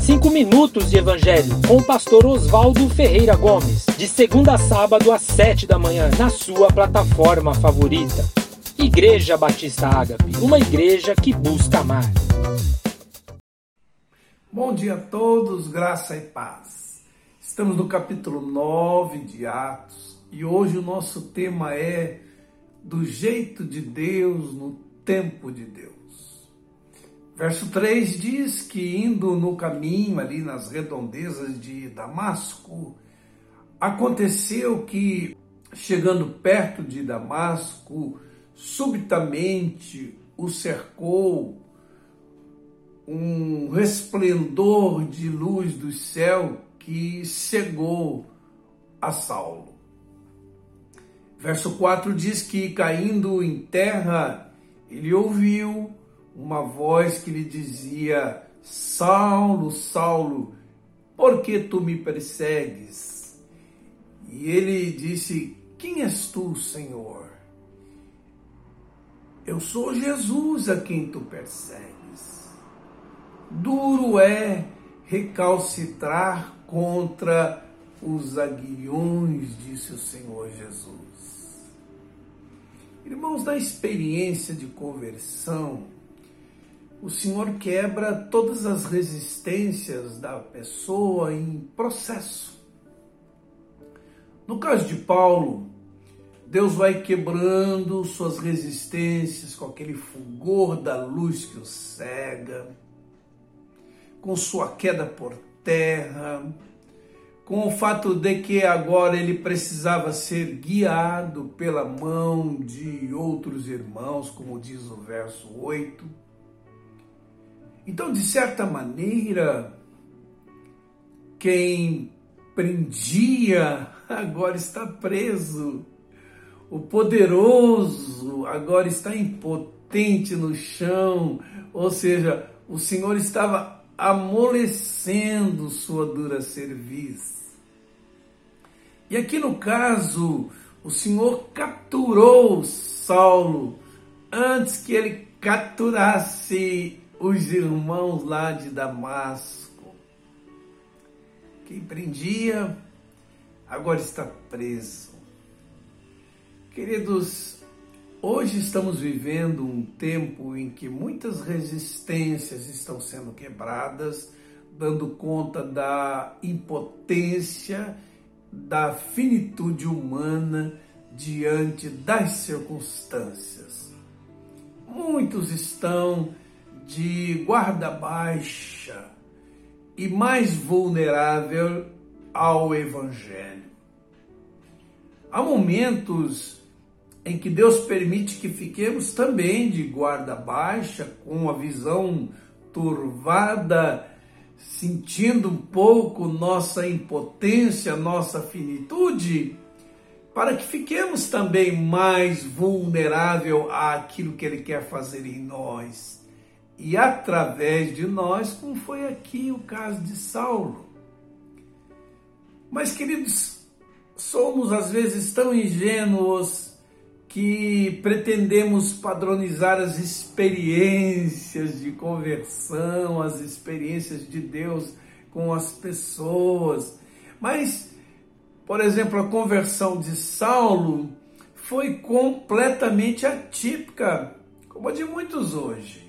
Cinco minutos de Evangelho com o pastor Oswaldo Ferreira Gomes, de segunda a sábado às sete da manhã, na sua plataforma favorita. Igreja Batista Ágape, uma igreja que busca amar. Bom dia a todos, graça e paz. Estamos no capítulo 9 de Atos e hoje o nosso tema é do jeito de Deus no tempo de Deus. Verso 3 diz que indo no caminho ali nas redondezas de Damasco, aconteceu que, chegando perto de Damasco, subitamente o cercou um resplendor de luz do céu que cegou a Saulo. Verso 4 diz que, caindo em terra, ele ouviu uma voz que lhe dizia: Saulo, Saulo, por que tu me persegues? E ele disse: Quem és tu, Senhor? Eu sou Jesus a quem tu persegues. Duro é recalcitrar contra os aguilhões, disse o Senhor Jesus. Irmãos, na experiência de conversão, o Senhor quebra todas as resistências da pessoa em processo. No caso de Paulo, Deus vai quebrando suas resistências com aquele fulgor da luz que o cega, com sua queda por terra, com o fato de que agora ele precisava ser guiado pela mão de outros irmãos, como diz o verso 8 então, de certa maneira, quem prendia agora está preso. O poderoso agora está impotente no chão, ou seja, o Senhor estava amolecendo sua dura cerviz. E aqui no caso, o Senhor capturou Saulo antes que ele capturasse os irmãos lá de Damasco. Quem prendia, agora está preso. Queridos, hoje estamos vivendo um tempo em que muitas resistências estão sendo quebradas, dando conta da impotência, da finitude humana diante das circunstâncias. Muitos estão de guarda baixa e mais vulnerável ao Evangelho. Há momentos em que Deus permite que fiquemos também de guarda baixa, com a visão turvada, sentindo um pouco nossa impotência, nossa finitude, para que fiquemos também mais vulnerável àquilo que Ele quer fazer em nós e através de nós, como foi aqui o caso de Saulo. Mas, queridos, somos às vezes tão ingênuos que pretendemos padronizar as experiências de conversão, as experiências de Deus com as pessoas. Mas, por exemplo, a conversão de Saulo foi completamente atípica, como a de muitos hoje.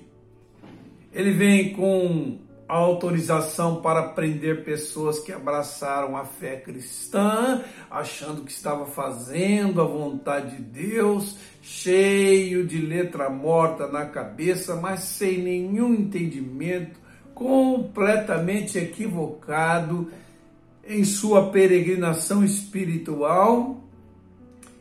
Ele vem com autorização para prender pessoas que abraçaram a fé cristã, achando que estava fazendo a vontade de Deus, cheio de letra morta na cabeça, mas sem nenhum entendimento, completamente equivocado em sua peregrinação espiritual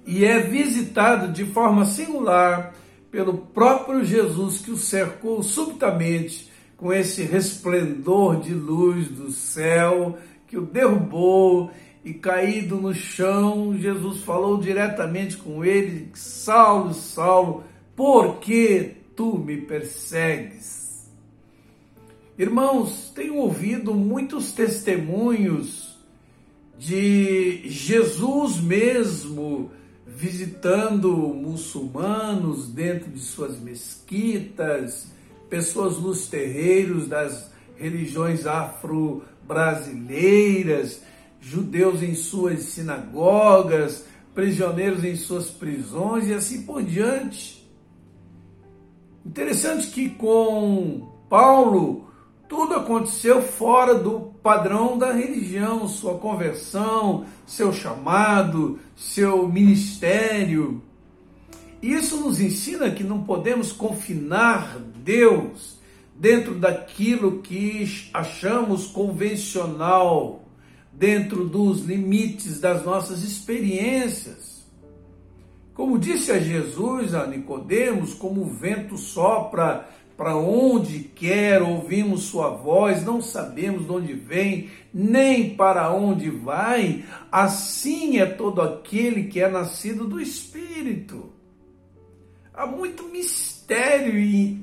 e é visitado de forma singular pelo próprio Jesus que o cercou subitamente com esse resplendor de luz do céu que o derrubou e caído no chão, Jesus falou diretamente com ele: Saulo, Saulo, por que tu me persegues? Irmãos, tenho ouvido muitos testemunhos de Jesus mesmo visitando muçulmanos dentro de suas mesquitas, pessoas nos terreiros das religiões afro-brasileiras, judeus em suas sinagogas, prisioneiros em suas prisões e assim por diante. Interessante que com Paulo tudo aconteceu fora do padrão da religião, sua conversão, seu chamado, seu ministério. Isso nos ensina que não podemos confinar Deus dentro daquilo que achamos convencional, dentro dos limites das nossas experiências. Como disse a Jesus a Nicodemos, como o vento sopra para onde quer, ouvimos sua voz, não sabemos de onde vem, nem para onde vai. Assim é todo aquele que é nascido do Espírito. Há muito mistério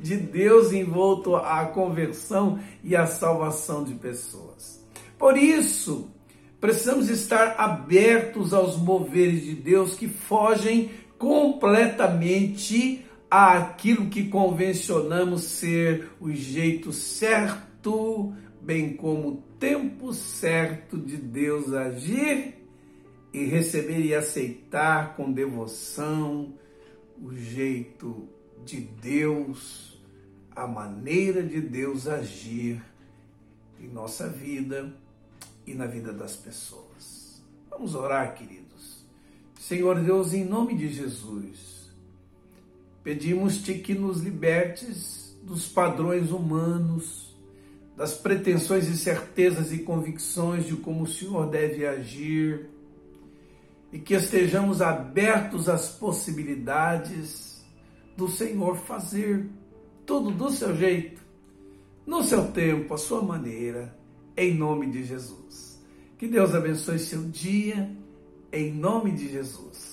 de Deus envolto à conversão e à salvação de pessoas. Por isso, precisamos estar abertos aos moveres de Deus que fogem completamente àquilo que convencionamos ser o jeito certo, bem como o tempo certo de Deus agir e receber e aceitar com devoção o jeito de Deus, a maneira de Deus agir em nossa vida e na vida das pessoas. Vamos orar, queridos. Senhor Deus, em nome de Jesus, Pedimos-te que nos libertes dos padrões humanos, das pretensões e certezas e convicções de como o Senhor deve agir, e que estejamos abertos às possibilidades do Senhor fazer tudo do seu jeito, no seu tempo, à sua maneira, em nome de Jesus. Que Deus abençoe seu dia, em nome de Jesus.